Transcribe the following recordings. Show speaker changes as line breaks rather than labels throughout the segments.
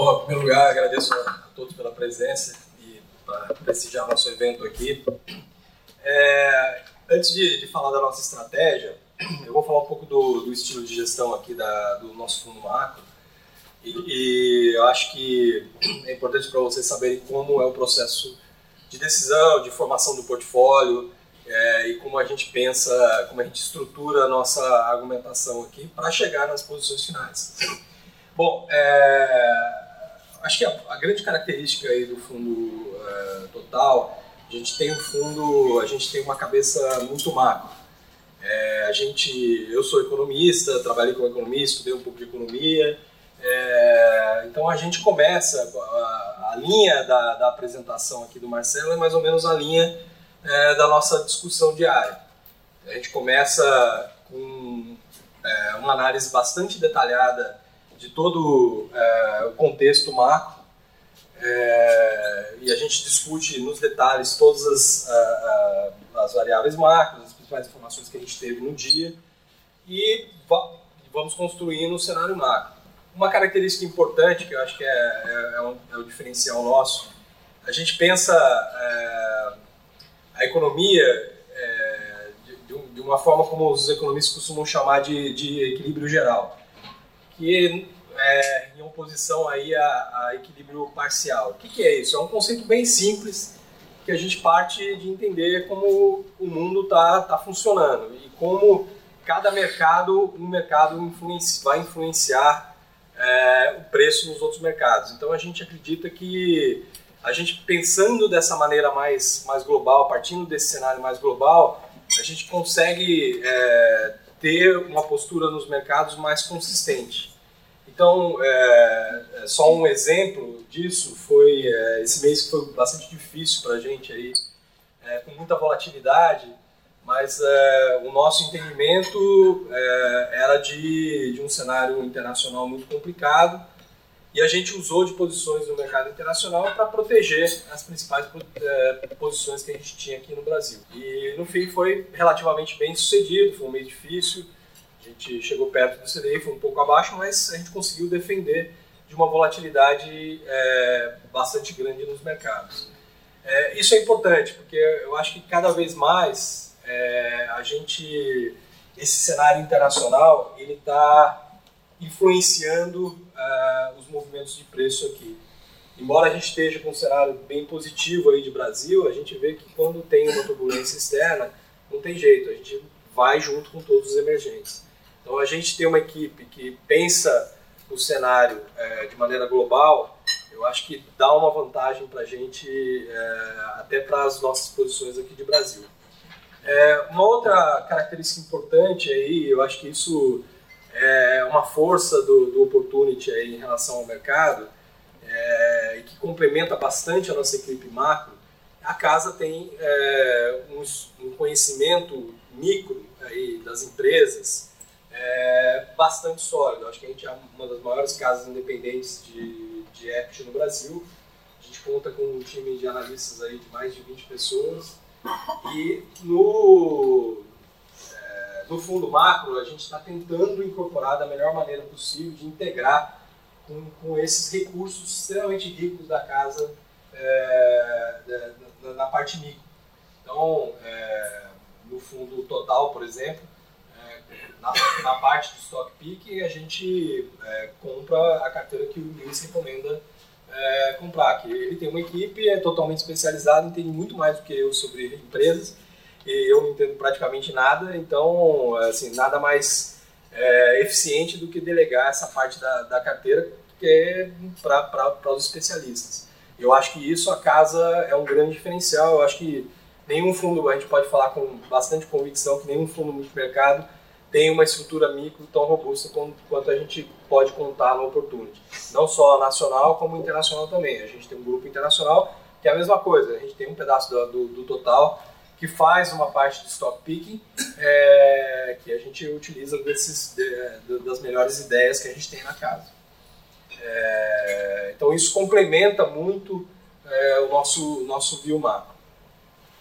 Bom, em primeiro lugar, agradeço a todos pela presença e para prestigiar nosso evento aqui. É, antes de, de, falar da nossa estratégia, eu vou falar um pouco do, do estilo de gestão aqui da, do nosso fundo macro. E, e eu acho que é importante para vocês saberem como é o processo de decisão, de formação do portfólio é, e como a gente pensa, como a gente estrutura a nossa argumentação aqui para chegar nas posições finais. Bom, é, acho que a, a, grande característica aí do fundo é, total, a gente tem um fundo, a gente tem uma cabeça muito macro. É, a gente, eu sou economista, trabalhei como economista, estudei um pouco de economia, é, então a gente começa, a, a linha da, da, apresentação aqui do Marcelo é mais ou menos a linha é, da nossa discussão diária. A gente começa com uma análise bastante detalhada de todo é, o contexto macro é, e a gente discute nos detalhes todas as, a, a, as variáveis macros, as principais informações que a gente teve no dia e vamos construindo o cenário macro. Uma característica importante que eu acho que é, é, é, um, é o diferencial nosso, a gente pensa é, a economia é, de, de, uma forma como os economistas costumam chamar de, de equilíbrio geral que é em oposição aí a, a equilíbrio parcial. O que, que, é isso? É um conceito bem simples que a gente parte de entender como o mundo está tá funcionando e como cada mercado, um mercado influenci, vai influenciar é, o preço nos outros mercados. Então a gente acredita que a gente pensando dessa maneira mais, mais global, partindo desse cenário mais global, a gente consegue é, ter uma postura nos mercados mais consistente. Então, é, é, só um exemplo disso foi é, esse mês que foi bastante difícil para a gente aí, é, com muita volatilidade, mas é, o nosso entendimento é, era de, de um cenário internacional muito complicado e a gente usou de posições no mercado internacional para proteger as principais posições que a gente tinha aqui no Brasil. E no fim foi relativamente bem sucedido, foi um mês difícil, a gente chegou perto do CDI, foi um pouco abaixo, mas a gente conseguiu defender de uma volatilidade é, bastante grande nos mercados. É, isso é importante, porque eu acho que cada vez mais é, a gente, esse cenário internacional, ele está influenciando é, os movimentos de preço aqui. Embora a gente esteja com um cenário bem positivo aí de Brasil, a gente vê que quando tem uma turbulência externa, não tem jeito, a gente vai junto com todos os emergentes. Então a gente tem uma equipe que pensa o cenário é, de maneira global, eu acho que dá uma vantagem para a gente, é, até para as nossas posições aqui de Brasil. É, uma outra característica importante aí, eu acho que isso é uma força do, do Opportunity aí em relação ao mercado, é, e que complementa bastante a nossa equipe macro, a casa tem é, um, um conhecimento micro aí das empresas, é bastante sólido. Acho que a gente é uma das maiores casas independentes de, de equity no Brasil. A gente conta com um time de analistas aí de mais de 20 pessoas. E no, é, no fundo macro, a gente está tentando incorporar da melhor maneira possível de integrar com, com esses recursos extremamente ricos da casa é, na, na, parte micro. Então, é, no fundo total, por exemplo, na, na parte do stock pick, a gente é, compra a carteira que o Lewis recomenda é, comprar. Que ele tem uma equipe, é totalmente especializada, entende muito mais do que eu sobre empresas, e eu não entendo praticamente nada, então, assim, nada mais é, eficiente do que delegar essa parte da, da carteira que é para os especialistas. Eu acho que isso a casa é um grande diferencial. Eu acho que nenhum fundo, a gente pode falar com bastante convicção que nenhum fundo multimercado tem uma estrutura micro tão robusta quanto a gente pode contar no Opportunity. Não só nacional, como internacional também. A gente tem um grupo internacional que é a mesma coisa. A gente tem um pedaço do, do, do total que faz uma parte de stock picking é, que a gente utiliza desses, de, das melhores ideias que a gente tem na casa. É, então isso complementa muito é, o nosso, nosso view macro.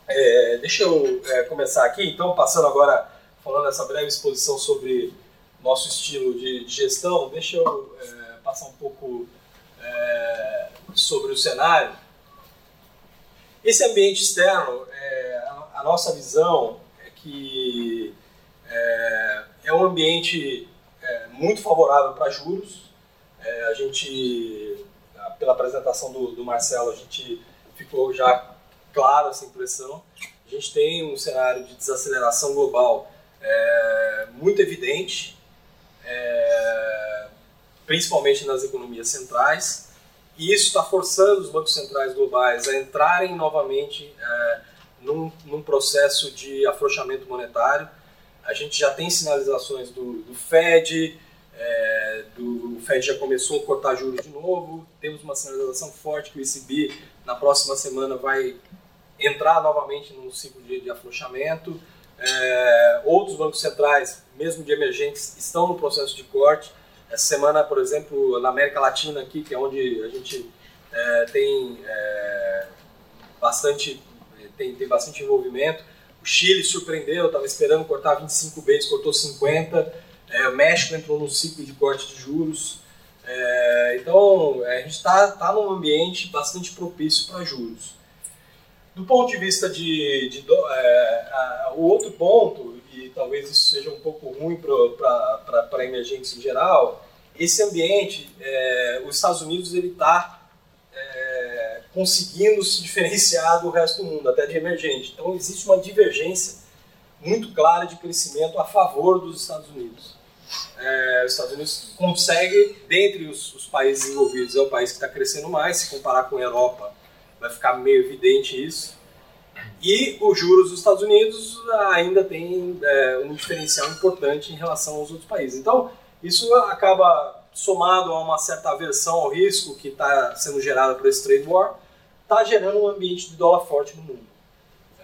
É, deixa eu é, começar aqui, então, passando agora falando essa breve exposição sobre nosso estilo de, de gestão, deixa eu é, passar um pouco é, sobre o cenário. Esse ambiente externo, é, a, a, nossa visão é que é, é um ambiente é, muito favorável para juros. É, a gente, pela apresentação do, do Marcelo, a gente ficou já claro essa impressão. A gente tem um cenário de desaceleração global é, muito evidente, é, principalmente nas economias centrais, e isso está forçando os bancos centrais globais a entrarem novamente é, num, num, processo de afrouxamento monetário. A gente já tem sinalizações do, do Fed, é, do, o Fed já começou a cortar juros de novo, temos uma sinalização forte que o ECB na próxima semana vai entrar novamente num ciclo de, de afrouxamento. É, outros bancos centrais, mesmo de emergentes, estão no processo de corte. Essa semana, por exemplo, na América Latina aqui, que é onde a gente é, tem é, bastante tem, tem bastante envolvimento. O Chile surpreendeu, estava esperando cortar 25 vezes, cortou 50. É, o México entrou num ciclo de corte de juros. É, então, a gente está tá num ambiente bastante propício para juros. Do ponto de vista de, de, é, a, o outro ponto, e talvez isso seja um pouco ruim para emergentes em geral, esse ambiente, é, os Estados Unidos ele está é, conseguindo se diferenciar do resto do mundo, até de emergente. Então existe uma divergência muito clara de crescimento a favor dos Estados Unidos. É, os Estados Unidos consegue, dentre os, os países envolvidos, é o país que está crescendo mais, se comparar com a Europa vai ficar meio evidente isso. E os juros dos Estados Unidos ainda tem é, um diferencial importante em relação aos outros países. Então, isso acaba somado a uma certa aversão ao risco que está sendo gerada por esse trade war, está gerando um ambiente de dólar forte no mundo.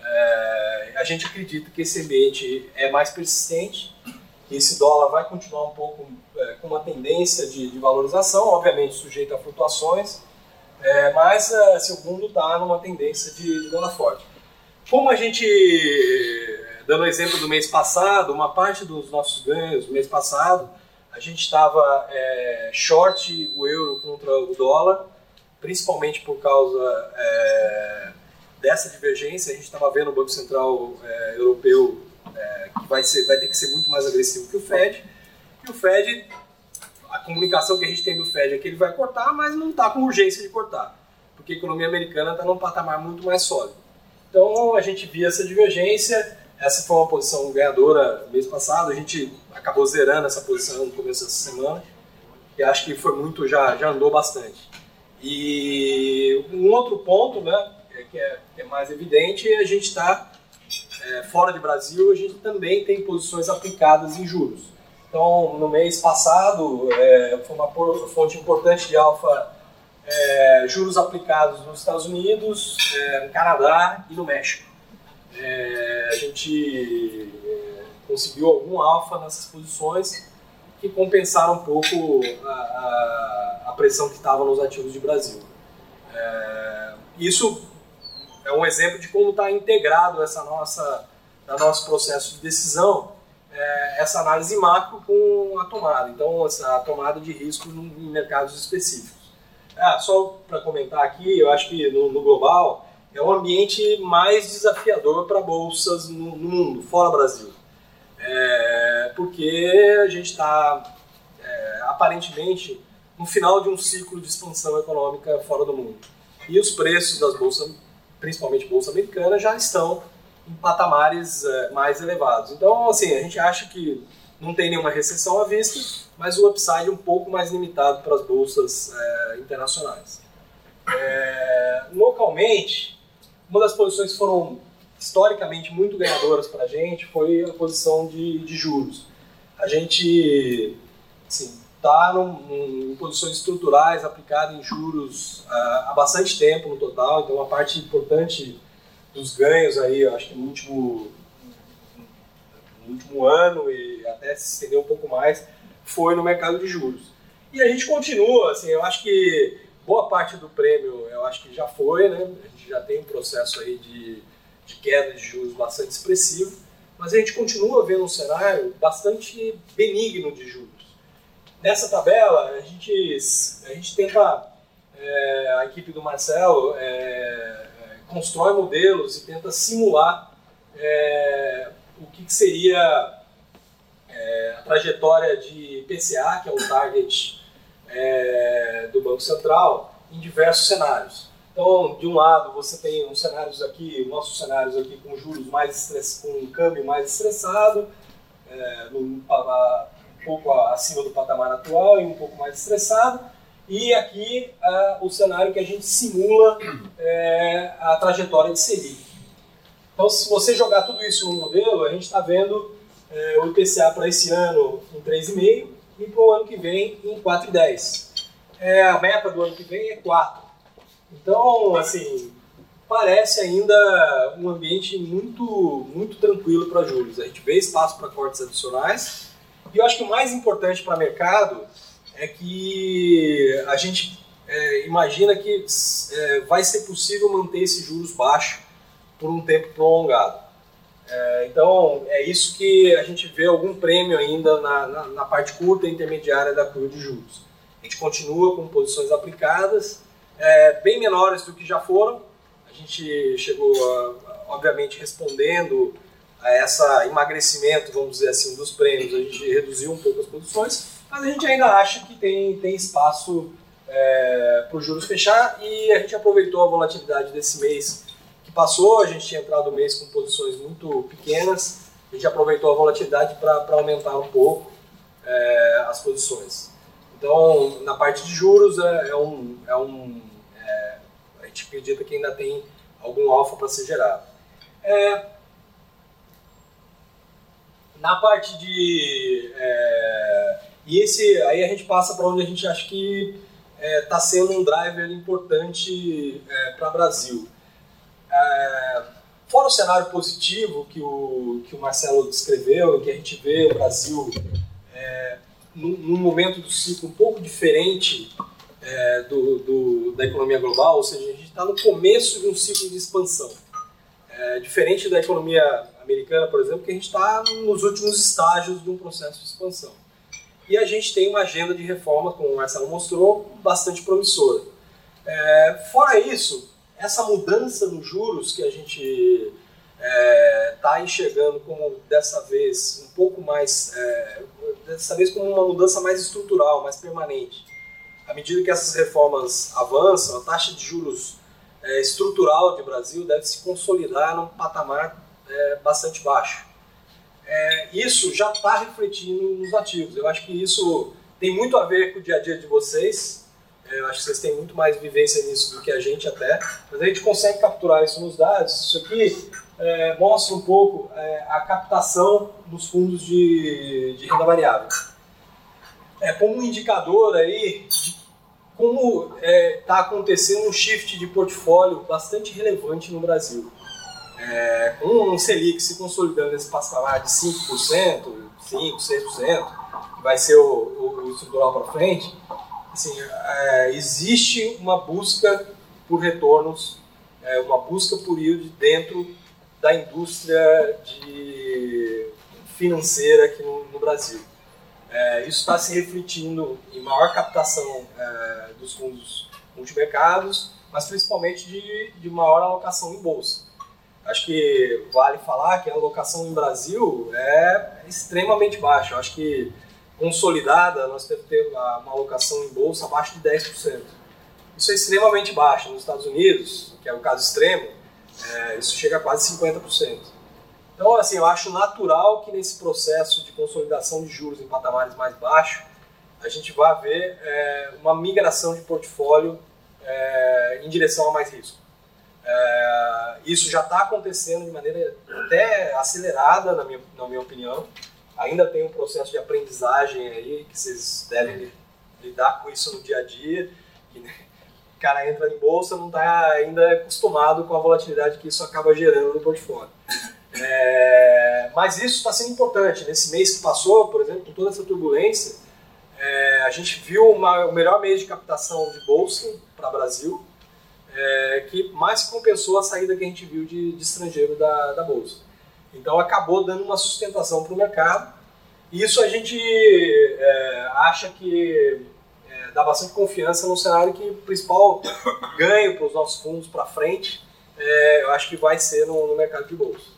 É, a gente acredita que esse ambiente é mais persistente, que esse dólar vai continuar um pouco é, com uma tendência de, de valorização, obviamente sujeito a flutuações, é, mas uh, assim, o mundo está numa tendência de, de dólar forte. Como a gente, dando exemplo do mês passado, uma parte dos nossos ganhos do mês passado, a gente estava é, short o euro contra o dólar, principalmente por causa é, dessa divergência. A gente estava vendo o Banco Central é, Europeu é, que vai, ser, vai ter que ser muito mais agressivo que o Fed, e o Fed a comunicação que a gente tem do Fed é que ele vai cortar, mas não está com urgência de cortar, porque a economia americana está num patamar muito mais sólido. Então a gente via essa divergência, essa foi uma posição ganhadora mês passado, a gente acabou zerando essa posição no começo dessa semana, e acho que foi muito, já, já andou bastante. E um outro ponto, né, é que é, que é mais evidente, é a gente está é, fora de Brasil, a gente também tem posições aplicadas em juros. Então, no mês passado, é, foi uma fonte importante de alfa é, juros aplicados nos Estados Unidos, é, no Canadá e no México. É, a gente é, conseguiu algum alfa nessas posições que compensaram um pouco a, a, a pressão que estava nos ativos de Brasil. É, isso é um exemplo de como está integrado essa nossa, no nosso processo de decisão é, essa análise macro com a tomada. Então, essa tomada de risco em mercados específicos. Ah, só para comentar aqui, eu acho que no, no, global é o ambiente mais desafiador para bolsas no, no, mundo, fora Brasil. É, porque a gente está, é, aparentemente, no final de um ciclo de expansão econômica fora do mundo. E os preços das bolsas, principalmente bolsa americana, já estão em patamares uh, mais elevados. Então, assim, a gente acha que não tem nenhuma recessão à vista, mas o upside é um pouco mais limitado para as bolsas uh, internacionais. É, localmente, uma das posições que foram historicamente muito ganhadoras para a gente foi a posição de, de juros. A gente está em posições estruturais aplicadas em juros uh, há bastante tempo no total, então uma parte importante dos ganhos aí, acho que no último, no último ano e até se estender um pouco mais, foi no mercado de juros. E a gente continua, assim, eu acho que boa parte do prêmio, eu acho que já foi, né? A gente já tem um processo aí de, de queda de juros bastante expressivo, mas a gente continua vendo um cenário bastante benigno de juros. Nessa tabela, a gente, a gente tenta é, a equipe do Marcelo é constrói modelos e tenta simular é, o que, que seria é, a trajetória de PCA, que é o target é, do Banco Central, em diversos cenários. Então, de um lado, você tem uns cenários aqui, nossos cenários aqui com juros mais estress, com um câmbio mais estressado, é, no, um pouco acima do patamar atual e um pouco mais estressado. E aqui é, o cenário que a gente simula é, a trajetória de Selic. Então, se você jogar tudo isso no modelo, a gente está vendo é, o IPCA para esse ano em 3,5 e para o ano que vem em 4,10. É, a meta do ano que vem é 4. Então, assim, parece ainda um ambiente muito, muito tranquilo para juros. A gente vê espaço para cortes adicionais. E eu acho que o mais importante para o mercado é que a gente é, imagina que é, vai ser possível manter esses juros baixos por um tempo prolongado. É, então, é isso que a gente vê algum prêmio ainda na, na, na parte curta e intermediária da curva de juros. A gente continua com posições aplicadas, é, bem menores do que já foram. A gente chegou, a, obviamente, respondendo a essa emagrecimento, vamos dizer assim, dos prêmios, a gente reduziu um pouco as posições, mas a gente ainda acha que tem, tem espaço é, para os juros fechar e a gente aproveitou a volatilidade desse mês que passou, a gente tinha entrado no mês com posições muito pequenas, a gente aproveitou a volatilidade para aumentar um pouco é, as posições. Então, na parte de juros, é, é um, é um é, a gente acredita que ainda tem algum alfa para ser gerado. É, na parte de. É, e esse, aí a gente passa para onde a gente acha que está é, sendo um driver importante é, para o Brasil. É, fora o cenário positivo que o, que o Marcelo descreveu, em que a gente vê o Brasil num, num momento do ciclo um pouco diferente é, do, do, da economia global, ou seja, a gente está no começo de um ciclo de expansão. É, diferente da economia americana, por exemplo, que a gente está nos últimos estágios de um processo de expansão. E a gente tem uma agenda de reforma, como o Marcelo mostrou, bastante promissora. É, fora isso, essa mudança nos juros que a gente está é, tá enxergando como dessa vez um pouco mais, é, dessa vez como uma mudança mais estrutural, mais permanente. À medida que essas reformas avançam, a taxa de juros é, estrutural de Brasil deve se consolidar num patamar é, bastante baixo. É, isso já está refletindo nos ativos. Eu acho que isso tem muito a ver com o dia a dia de vocês. É, eu acho que vocês têm muito mais vivência nisso do que a gente até. Mas a gente consegue capturar isso nos dados. Isso aqui é, mostra um pouco é, a captação dos fundos de, de renda variável. É como um indicador aí de como está é, acontecendo um shift de portfólio bastante relevante no Brasil. É, com um Selic se consolidando nesse patamar de 5%, 5%, 6%, que vai ser o, o, o estrutural para frente, assim, é, existe uma busca por retornos, é, uma busca por yield dentro da indústria de financeira aqui no, no Brasil. É, isso está se refletindo em maior captação é, dos fundos multimercados, mas principalmente de, de maior alocação em bolsa. Acho que vale falar que a alocação em Brasil é extremamente baixa. Acho que consolidada nós temos ter uma alocação em bolsa abaixo de 10%. Isso é extremamente baixo. Nos Estados Unidos, que é o caso extremo, é, isso chega a quase 50%. Então, assim, eu acho natural que nesse processo de consolidação de juros em patamares mais baixos, a gente vá ver é, uma migração de portfólio é, em direção a mais risco. É, isso já está acontecendo de maneira até acelerada, na minha, na minha opinião. Ainda tem um processo de aprendizagem aí que vocês devem lidar com isso no dia a dia. Né, o cara entra em bolsa, não está ainda acostumado com a volatilidade que isso acaba gerando no portfólio. É, mas isso está sendo importante. Nesse mês que passou, por exemplo, com toda essa turbulência, é, a gente viu uma, o melhor mês de captação de bolsa para o Brasil, é, que mais compensou a saída que a gente viu de, de estrangeiro da, da bolsa. Então acabou dando uma sustentação para o mercado. E isso a gente é, acha que é, dá bastante confiança no cenário que o principal ganho para os nossos fundos para frente, é, eu acho que vai ser no, no mercado de bolsa.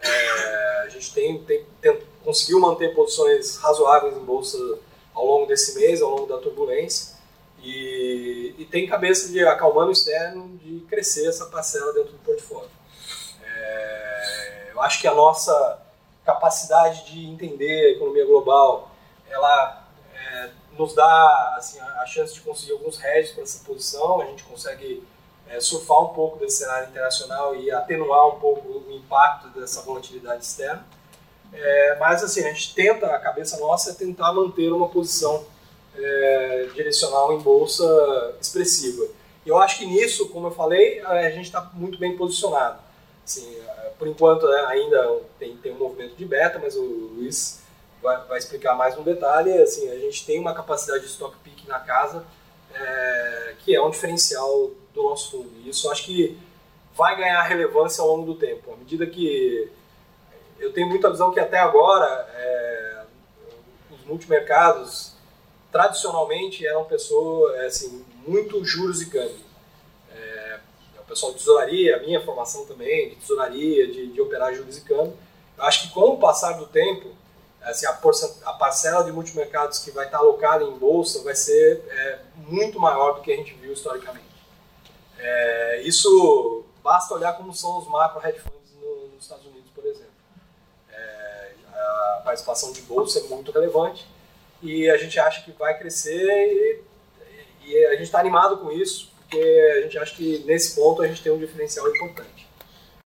É, a gente tem, tem, tem, conseguiu manter posições razoáveis em bolsa ao longo desse mês, ao longo da turbulência, e, e tem cabeça de acalmando o externo de crescer essa parcela dentro do portfólio. É, eu acho que a nossa capacidade de entender a economia global, ela é, nos dá assim, a, chance de conseguir alguns hedges para essa posição, a gente consegue é, surfar um pouco desse cenário internacional e atenuar um pouco o impacto dessa volatilidade externa. É, mas assim, a gente tenta, a cabeça nossa é tentar manter uma posição é, direcional em bolsa expressiva. E eu acho que nisso, como eu falei, a gente está muito bem posicionado. Assim, por enquanto né, ainda tem, tem um movimento de beta, mas o Luiz vai, vai explicar mais um detalhe. Assim, a gente tem uma capacidade de stock pick na casa é, que é um diferencial do nosso fundo. E isso acho que vai ganhar relevância ao longo do tempo. À medida que eu tenho muita visão que até agora é, os multimercados tradicionalmente eram pessoas é, assim muito juros e câmbio. É, o pessoal de tesouraria, a minha formação também de tesouraria, de, de operar juros e câmbio. Eu acho que com o passar do tempo assim, a, a, parcela de multimercados que vai estar alocada em bolsa vai ser é, muito maior do que a gente viu historicamente. É, isso basta olhar como são os macro hedge funds no, nos Estados Unidos, por exemplo. É, a participação de bolsa é muito relevante e a gente acha que vai crescer e, e a gente está animado com isso, porque a gente acha que nesse ponto a gente tem um diferencial importante.